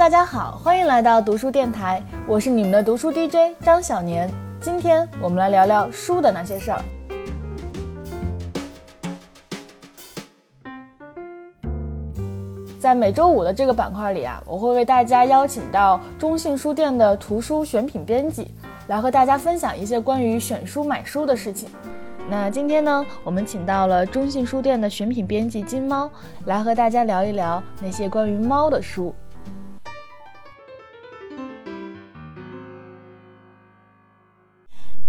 大家好，欢迎来到读书电台，我是你们的读书 DJ 张小年。今天我们来聊聊书的那些事儿。在每周五的这个板块里啊，我会为大家邀请到中信书店的图书选品编辑，来和大家分享一些关于选书买书的事情。那今天呢，我们请到了中信书店的选品编辑金猫，来和大家聊一聊那些关于猫的书。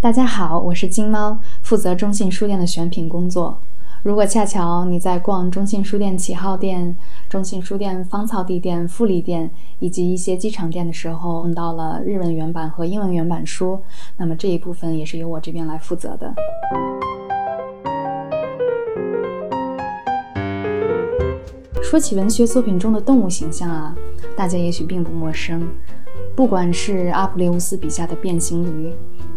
大家好，我是金猫，负责中信书店的选品工作。如果恰巧你在逛中信书店启号店、中信书店芳草地店、富力店以及一些机场店的时候，碰到了日文原版和英文原版书，那么这一部分也是由我这边来负责的。说起文学作品中的动物形象啊，大家也许并不陌生，不管是阿普列乌斯笔下的变形驴。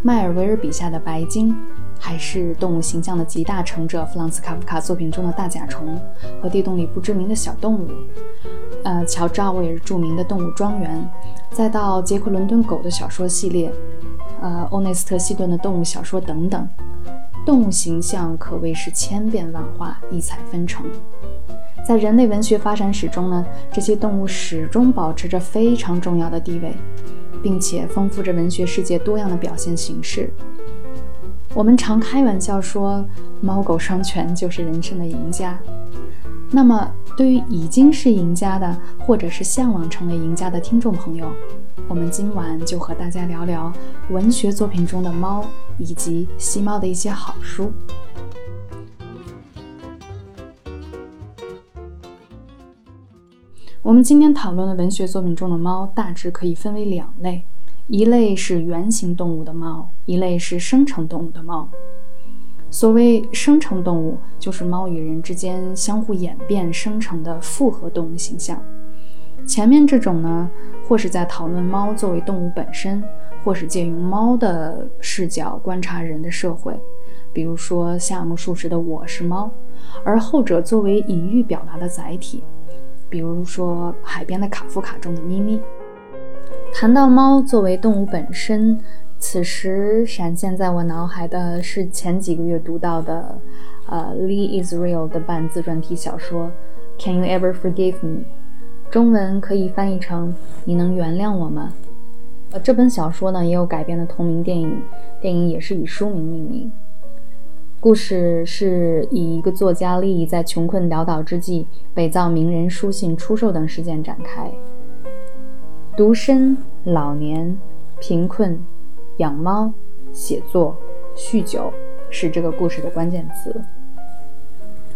迈尔维尔笔下的白鲸，还是动物形象的集大成者弗朗茨卡夫卡作品中的大甲虫和地洞里不知名的小动物，呃，乔治奥威尔著名的动物庄园，再到杰克伦敦狗的小说系列，呃，欧内斯特希顿的动物小说等等，动物形象可谓是千变万化，异彩纷呈。在人类文学发展史中呢，这些动物始终保持着非常重要的地位。并且丰富着文学世界多样的表现形式。我们常开玩笑说，猫狗双全就是人生的赢家。那么，对于已经是赢家的，或者是向往成为赢家的听众朋友，我们今晚就和大家聊聊文学作品中的猫，以及吸猫的一些好书。我们今天讨论的文学作品中的猫，大致可以分为两类：一类是原型动物的猫，一类是生成动物的猫。所谓生成动物，就是猫与人之间相互演变生成的复合动物形象。前面这种呢，或是在讨论猫作为动物本身，或是借用猫的视角观察人的社会，比如说夏目漱石的《我是猫》，而后者作为隐喻表达的载体。比如说，海边的卡夫卡中的咪咪。谈到猫作为动物本身，此时闪现在我脑海的是前几个月读到的，呃，Lee Israel 的半自传体小说《Can You Ever Forgive Me》，中文可以翻译成“你能原谅我吗？”呃，这本小说呢也有改编的同名电影，电影也是以书名命名。故事是以一个作家利益在穷困潦倒之际伪造名人书信出售等事件展开。独身、老年、贫困、养猫、写作、酗酒是这个故事的关键词。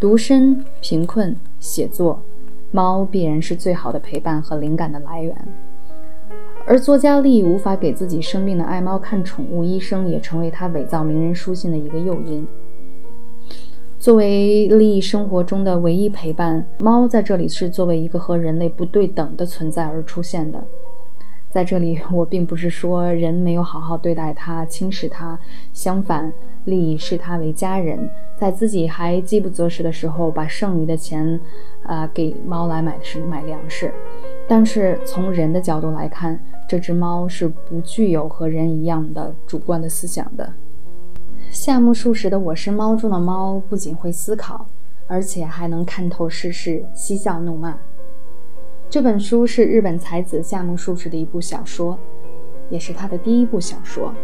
独身、贫困、写作，猫必然是最好的陪伴和灵感的来源。而作家利无法给自己生病的爱猫看宠物医生，也成为他伪造名人书信的一个诱因。作为利益生活中的唯一陪伴，猫在这里是作为一个和人类不对等的存在而出现的。在这里，我并不是说人没有好好对待它、轻视它，相反，利益视它为家人，在自己还饥不择食的时候，把剩余的钱，啊，给猫来买食、买粮食。但是从人的角度来看，这只猫是不具有和人一样的主观的思想的。夏目漱石的《我是猫》中的猫不仅会思考，而且还能看透世事，嬉笑怒骂。这本书是日本才子夏目漱石的一部小说，也是他的第一部小说。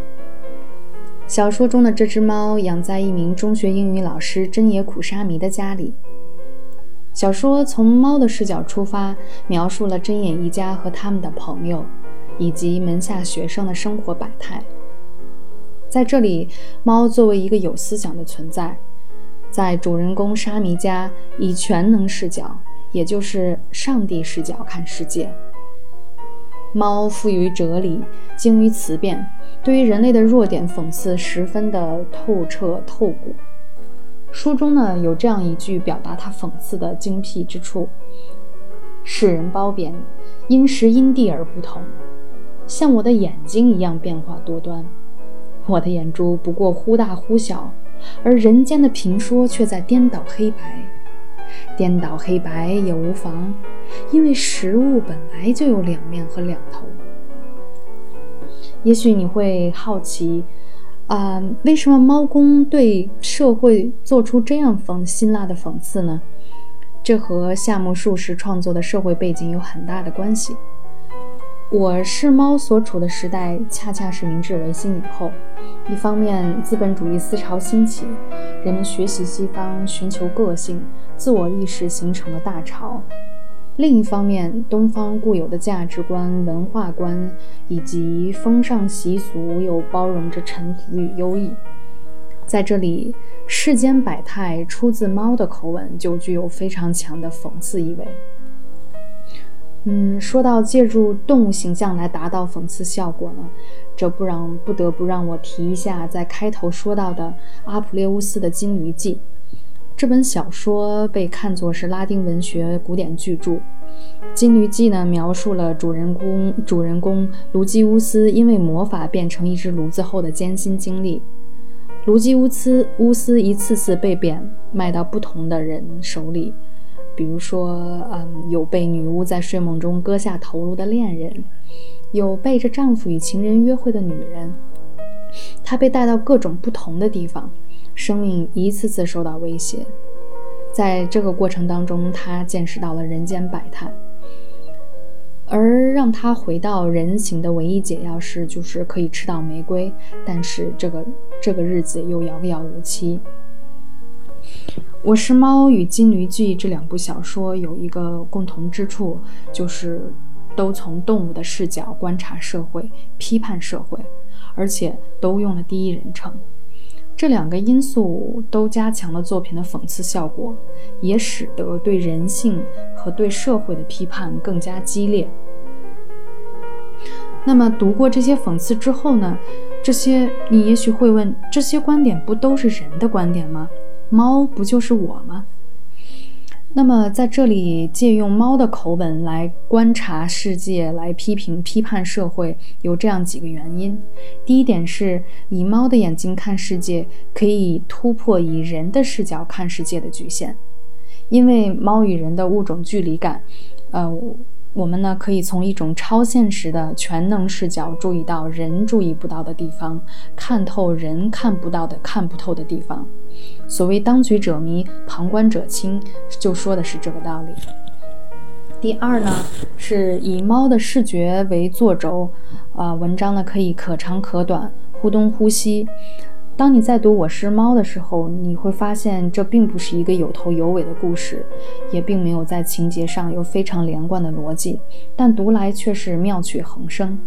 小说中的这只猫养在一名中学英语老师真野苦沙弥的家里。小说从猫的视角出发，描述了真野一家和他们的朋友，以及门下学生的生活百态。在这里，猫作为一个有思想的存在，在主人公沙弥家以全能视角，也就是上帝视角看世界。猫富于哲理，精于辞辩，对于人类的弱点讽刺十分的透彻透骨。书中呢有这样一句表达他讽刺的精辟之处：世人褒贬，因时因地而不同，像我的眼睛一样变化多端。我的眼珠不过忽大忽小，而人间的评说却在颠倒黑白。颠倒黑白也无妨，因为食物本来就有两面和两头。也许你会好奇，啊，为什么猫公对社会做出这样讽辛辣的讽刺呢？这和夏目漱石创作的社会背景有很大的关系。我是猫所处的时代，恰恰是明治维新以后。一方面，资本主义思潮兴起，人们学习西方，寻求个性、自我意识，形成了大潮；另一方面，东方固有的价值观、文化观以及风尚习俗又包容着沉浮与优异。在这里，世间百态出自猫的口吻，就具有非常强的讽刺意味。嗯，说到借助动物形象来达到讽刺效果呢，这不让不得不让我提一下在开头说到的阿普列乌斯的《金驴记》这本小说，被看作是拉丁文学古典巨著。《金驴记》呢，描述了主人公主人公卢基乌斯因为魔法变成一只炉子后的艰辛经历。卢基乌斯乌斯一次次被贬卖到不同的人手里。比如说，嗯，有被女巫在睡梦中割下头颅的恋人，有背着丈夫与情人约会的女人，她被带到各种不同的地方，生命一次次受到威胁。在这个过程当中，她见识到了人间百态，而让她回到人形的唯一解药是，就是可以吃到玫瑰，但是这个这个日子又遥遥无期。《我是猫》与《金驴记》这两部小说有一个共同之处，就是都从动物的视角观察社会、批判社会，而且都用了第一人称。这两个因素都加强了作品的讽刺效果，也使得对人性和对社会的批判更加激烈。那么，读过这些讽刺之后呢？这些你也许会问：这些观点不都是人的观点吗？猫不就是我吗？那么在这里借用猫的口吻来观察世界，来批评批判社会，有这样几个原因。第一点是以猫的眼睛看世界，可以突破以人的视角看世界的局限，因为猫与人的物种距离感，呃。我们呢，可以从一种超现实的全能视角注意到人注意不到的地方，看透人看不到的、看不透的地方。所谓“当局者迷，旁观者清”，就说的是这个道理。第二呢，是以猫的视觉为作轴，啊，文章呢可以可长可短，忽东忽西。当你在读《我是猫》的时候，你会发现这并不是一个有头有尾的故事，也并没有在情节上有非常连贯的逻辑，但读来却是妙趣横生。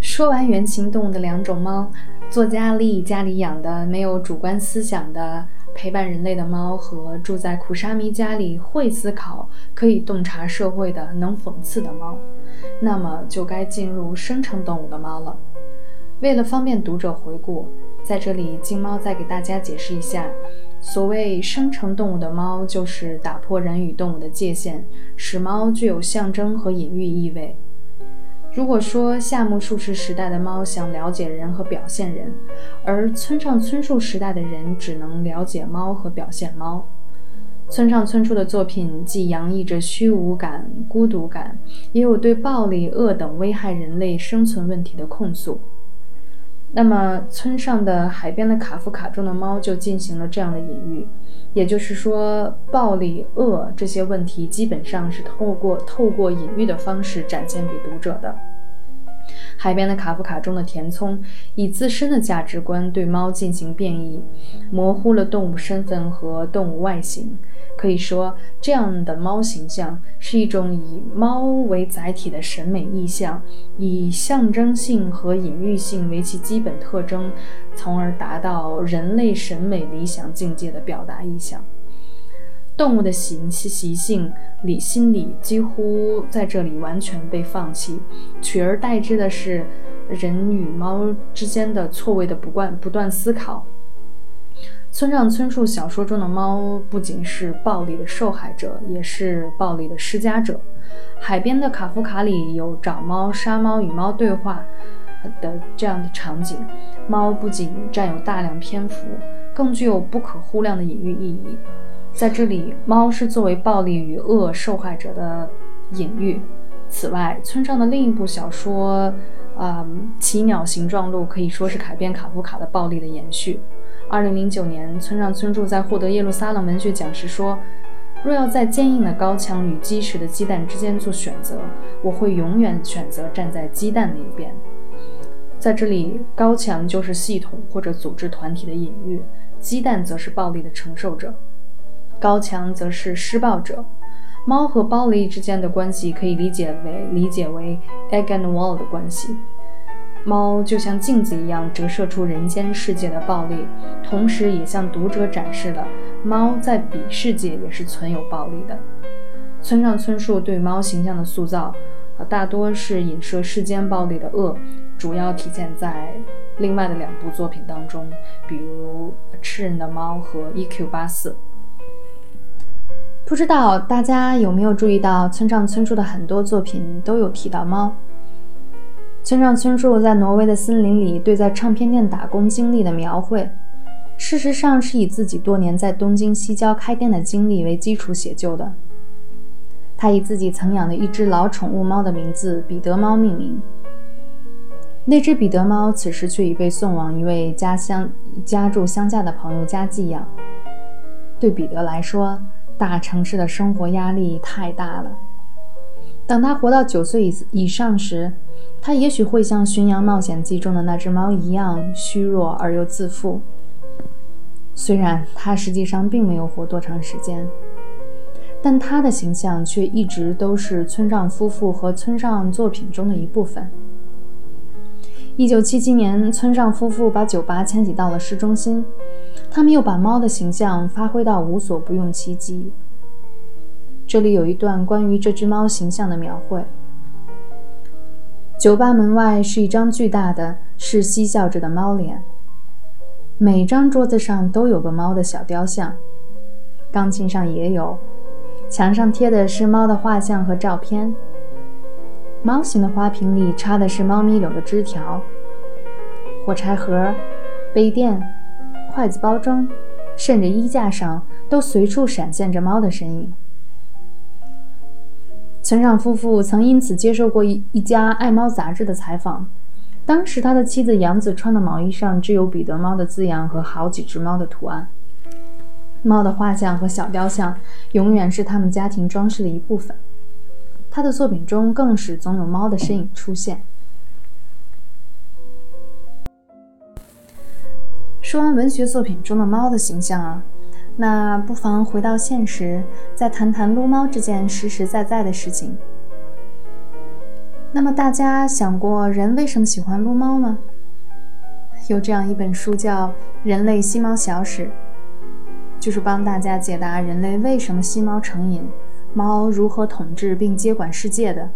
说完原型动物的两种猫，作家丽家里养的没有主观思想的。陪伴人类的猫和住在苦沙弥家里会思考、可以洞察社会的能讽刺的猫，那么就该进入生成动物的猫了。为了方便读者回顾，在这里金猫再给大家解释一下：所谓生成动物的猫，就是打破人与动物的界限，使猫具有象征和隐喻意味。如果说夏目漱石时代的猫想了解人和表现人，而村上春树时代的人只能了解猫和表现猫。村上春树的作品既洋溢着虚无感、孤独感，也有对暴力、恶等危害人类生存问题的控诉。那么，村上的《海边的卡夫卡》中的猫就进行了这样的隐喻。也就是说，暴力、恶这些问题基本上是透过透过隐喻的方式展现给读者的。海边的卡夫卡中的田村以自身的价值观对猫进行变异，模糊了动物身份和动物外形。可以说，这样的猫形象是一种以猫为载体的审美意象，以象征性和隐喻性为其基本特征，从而达到人类审美理想境界的表达意象。动物的习习性、理心理几乎在这里完全被放弃，取而代之的是人与猫之间的错位的不断不断思考。村上春树小说中的猫不仅是暴力的受害者，也是暴力的施加者。海边的卡夫卡里有找猫、杀猫与猫对话，的这样的场景，猫不仅占有大量篇幅，更具有不可估量的隐喻意义。在这里，猫是作为暴力与恶受害者的隐喻。此外，村上的另一部小说，啊，《奇鸟形状录》可以说是改编卡夫卡的暴力的延续。二零零九年，村上春树在获得耶路撒冷文学奖时说：“若要在坚硬的高墙与基石的鸡蛋之间做选择，我会永远选择站在鸡蛋那一边。”在这里，高墙就是系统或者组织团体的隐喻，鸡蛋则是暴力的承受者，高墙则是施暴者。猫和暴力之间的关系可以理解为理解为 egg and wall 的关系。猫就像镜子一样折射出人间世界的暴力，同时也向读者展示了猫在彼世界也是存有暴力的。村上春树对猫形象的塑造，啊，大多是影射世间暴力的恶，主要体现在另外的两部作品当中，比如《吃人的猫》和《E.Q. 八四》。不知道大家有没有注意到，村上春树的很多作品都有提到猫。村上春树在挪威的森林里对在唱片店打工经历的描绘，事实上是以自己多年在东京西郊开店的经历为基础写就的。他以自己曾养的一只老宠物猫的名字“彼得猫”命名。那只彼得猫此时却已被送往一位家乡家住乡下的朋友家寄养。对彼得来说，大城市的生活压力太大了。等他活到九岁以以上时，他也许会像《巡洋冒险记》中的那只猫一样虚弱而又自负。虽然他实际上并没有活多长时间，但他的形象却一直都是村上夫妇和村上作品中的一部分。一九七七年，村上夫妇把酒吧迁徙到了市中心，他们又把猫的形象发挥到无所不用其极。这里有一段关于这只猫形象的描绘。酒吧门外是一张巨大的、是嬉笑着的猫脸。每张桌子上都有个猫的小雕像，钢琴上也有，墙上贴的是猫的画像和照片。猫形的花瓶里插的是猫咪柳的枝条。火柴盒、杯垫、筷子包装，甚至衣架上都随处闪现着猫的身影。村上夫妇曾因此接受过一一家爱猫杂志的采访。当时，他的妻子杨子穿的毛衣上只有彼得猫的字样和好几只猫的图案。猫的画像和小雕像永远是他们家庭装饰的一部分。他的作品中更是总有猫的身影出现。说完文学作品中的猫的形象啊。那不妨回到现实，再谈谈撸猫这件实实在在的事情。那么大家想过人为什么喜欢撸猫吗？有这样一本书叫《人类吸猫小史》，就是帮大家解答人类为什么吸猫成瘾，猫如何统治并接管世界的。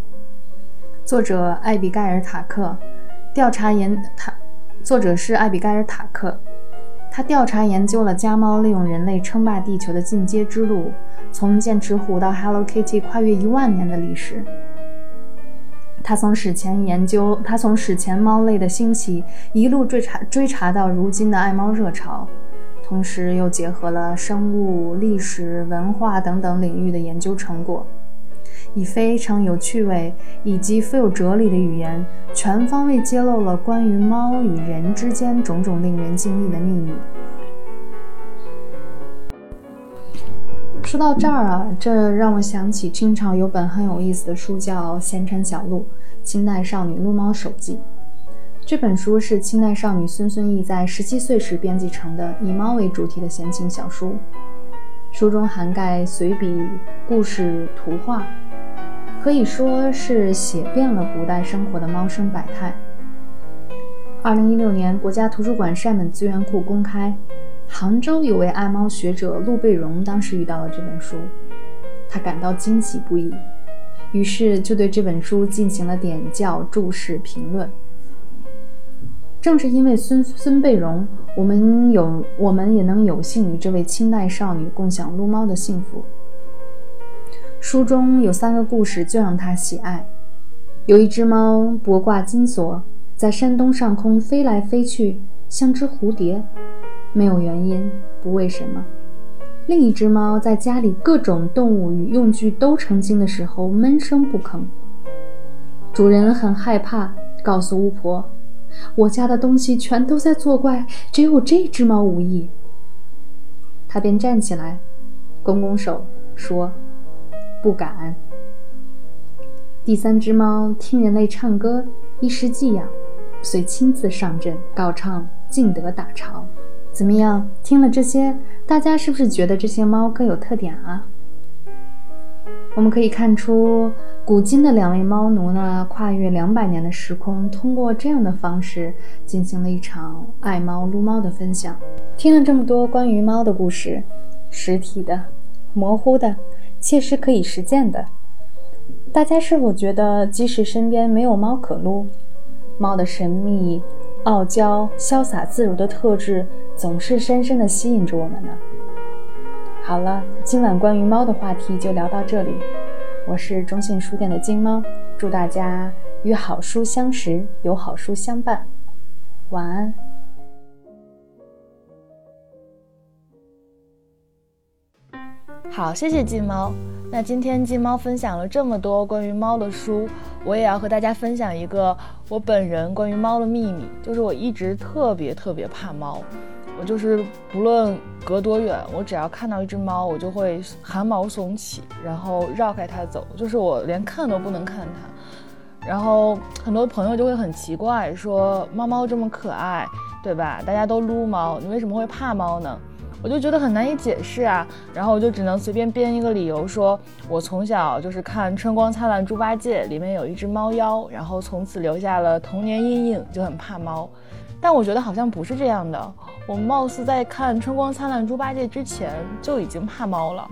作者艾比盖尔·塔克，调查研他，作者是艾比盖尔·塔克。他调查研究了家猫利用人类称霸地球的进阶之路，从剑齿虎到 Hello Kitty，跨越一万年的历史。他从史前研究，他从史前猫类的兴起一路追查追查到如今的爱猫热潮，同时又结合了生物、历史、文化等等领域的研究成果。以非常有趣味以及富有哲理的语言，全方位揭露了关于猫与人之间种种令人惊异的秘密。说到这儿啊，这让我想起清朝有本很有意思的书，叫《闲尘小录：清代少女撸猫手记》。这本书是清代少女孙孙意在十七岁时编辑成的以猫为主题的闲情小书，书中涵盖随笔、故事、图画。可以说是写遍了古代生活的猫生百态。二零一六年，国家图书馆善本资源库公开，杭州有位爱猫学者陆贝荣，当时遇到了这本书，他感到惊喜不已，于是就对这本书进行了点教、注释、评论。正是因为孙孙贝荣，我们有我们也能有幸与这位清代少女共享撸猫的幸福。书中有三个故事最让他喜爱：有一只猫脖挂金锁，在山东上空飞来飞去，像只蝴蝶，没有原因，不为什么。另一只猫在家里各种动物与用具都成精的时候闷声不吭。主人很害怕，告诉巫婆：“我家的东西全都在作怪，只有这只猫无异。”他便站起来，拱拱手说：“不敢。”第三只猫听人类唱歌，一时寄养，遂亲自上阵告唱，尽得打巢。怎么样？听了这些，大家是不是觉得这些猫各有特点啊？我们可以看出，古今的两位猫奴呢，跨越两百年的时空，通过这样的方式进行了一场爱猫撸猫的分享。听了这么多关于猫的故事，实体的、模糊的、切实可以实践的，大家是否觉得，即使身边没有猫可撸，猫的神秘？傲娇、潇洒自如的特质总是深深地吸引着我们呢。好了，今晚关于猫的话题就聊到这里。我是中信书店的金猫，祝大家与好书相识，有好书相伴。晚安。好，谢谢金猫。那今天金猫分享了这么多关于猫的书。我也要和大家分享一个我本人关于猫的秘密，就是我一直特别特别怕猫，我就是不论隔多远，我只要看到一只猫，我就会汗毛耸起，然后绕开它走，就是我连看都不能看它。然后很多朋友就会很奇怪，说猫猫这么可爱，对吧？大家都撸猫，你为什么会怕猫呢？我就觉得很难以解释啊，然后我就只能随便编一个理由，说我从小就是看《春光灿烂猪八戒》，里面有一只猫妖，然后从此留下了童年阴影，就很怕猫。但我觉得好像不是这样的，我貌似在看《春光灿烂猪八戒》之前就已经怕猫了。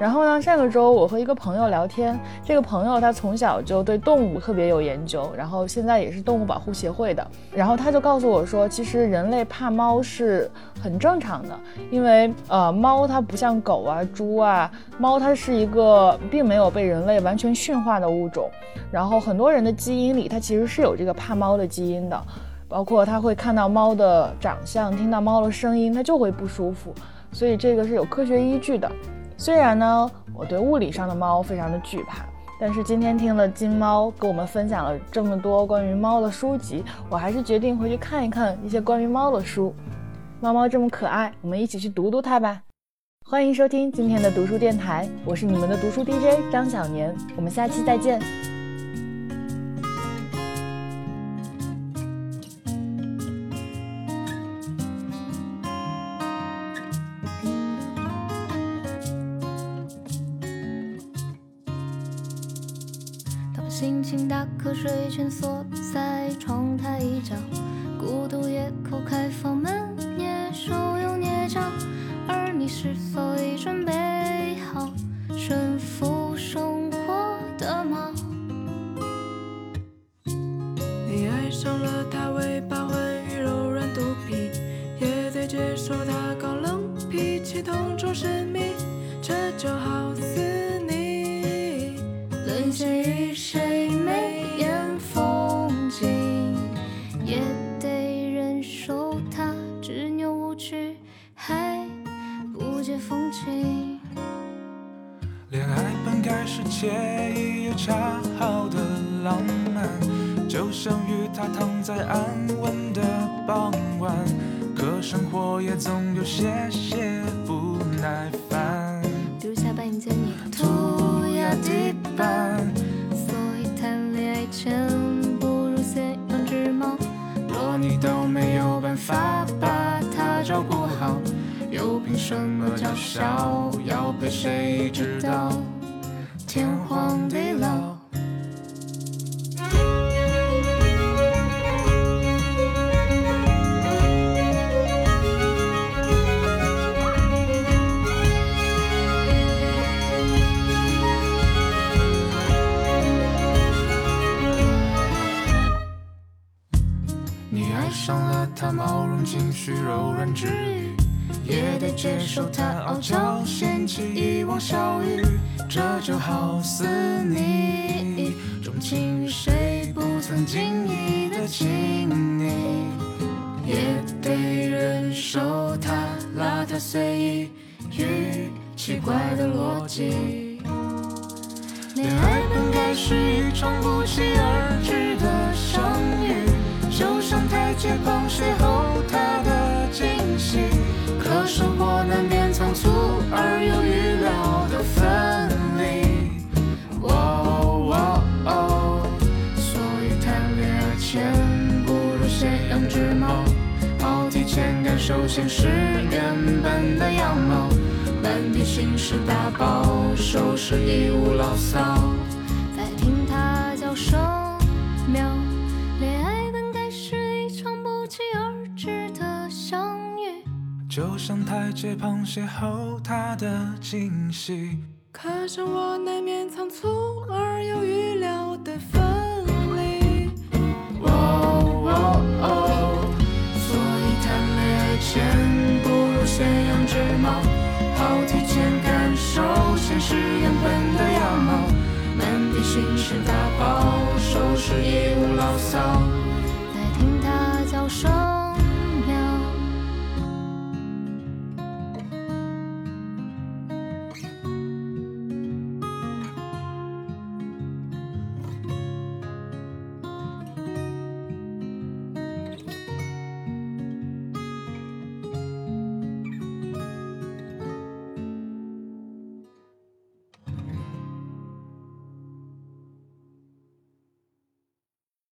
然后呢，上个周我和一个朋友聊天，这个朋友他从小就对动物特别有研究，然后现在也是动物保护协会的。然后他就告诉我说，其实人类怕猫是很正常的，因为呃，猫它不像狗啊、猪啊，猫它是一个并没有被人类完全驯化的物种。然后很多人的基因里，它其实是有这个怕猫的基因的，包括他会看到猫的长相，听到猫的声音，他就会不舒服。所以这个是有科学依据的。虽然呢，我对物理上的猫非常的惧怕，但是今天听了金猫给我们分享了这么多关于猫的书籍，我还是决定回去看一看一些关于猫的书。猫猫这么可爱，我们一起去读读它吧。欢迎收听今天的读书电台，我是你们的读书 DJ 张小年，我们下期再见。蜷缩在窗台一角，孤独夜叩开放门，蹑手又蹑脚，而你是否生活也总有些些不耐烦，比如下班迎接你涂鸦地板。所以谈恋爱前不如先养只猫。若你都没有办法把它照顾好，又凭什么叫嚣？要陪谁知道？天荒地老。上了他，毛绒情绪柔软治愈。也得接受他傲娇嫌弃遗忘小雨，这就好似你钟情于谁不。曾经意的亲昵，也得忍受它邋遢随意与奇怪的逻辑。恋爱本该是一场不期而至的相遇，台阶旁邂逅他的惊喜。可生活难免仓促而又预料的分离。哦哦哦，所以谈恋爱前不如先养只猫，好提前感受现实原本的样貌。满地心事打包，收拾衣物牢骚。就像台阶旁邂逅他的惊喜。可是我难免仓促而又预料的分离。哦哦哦，所以谈恋爱前不如先养只猫，好提前感受现实原本的样貌。满地心事打包，收拾衣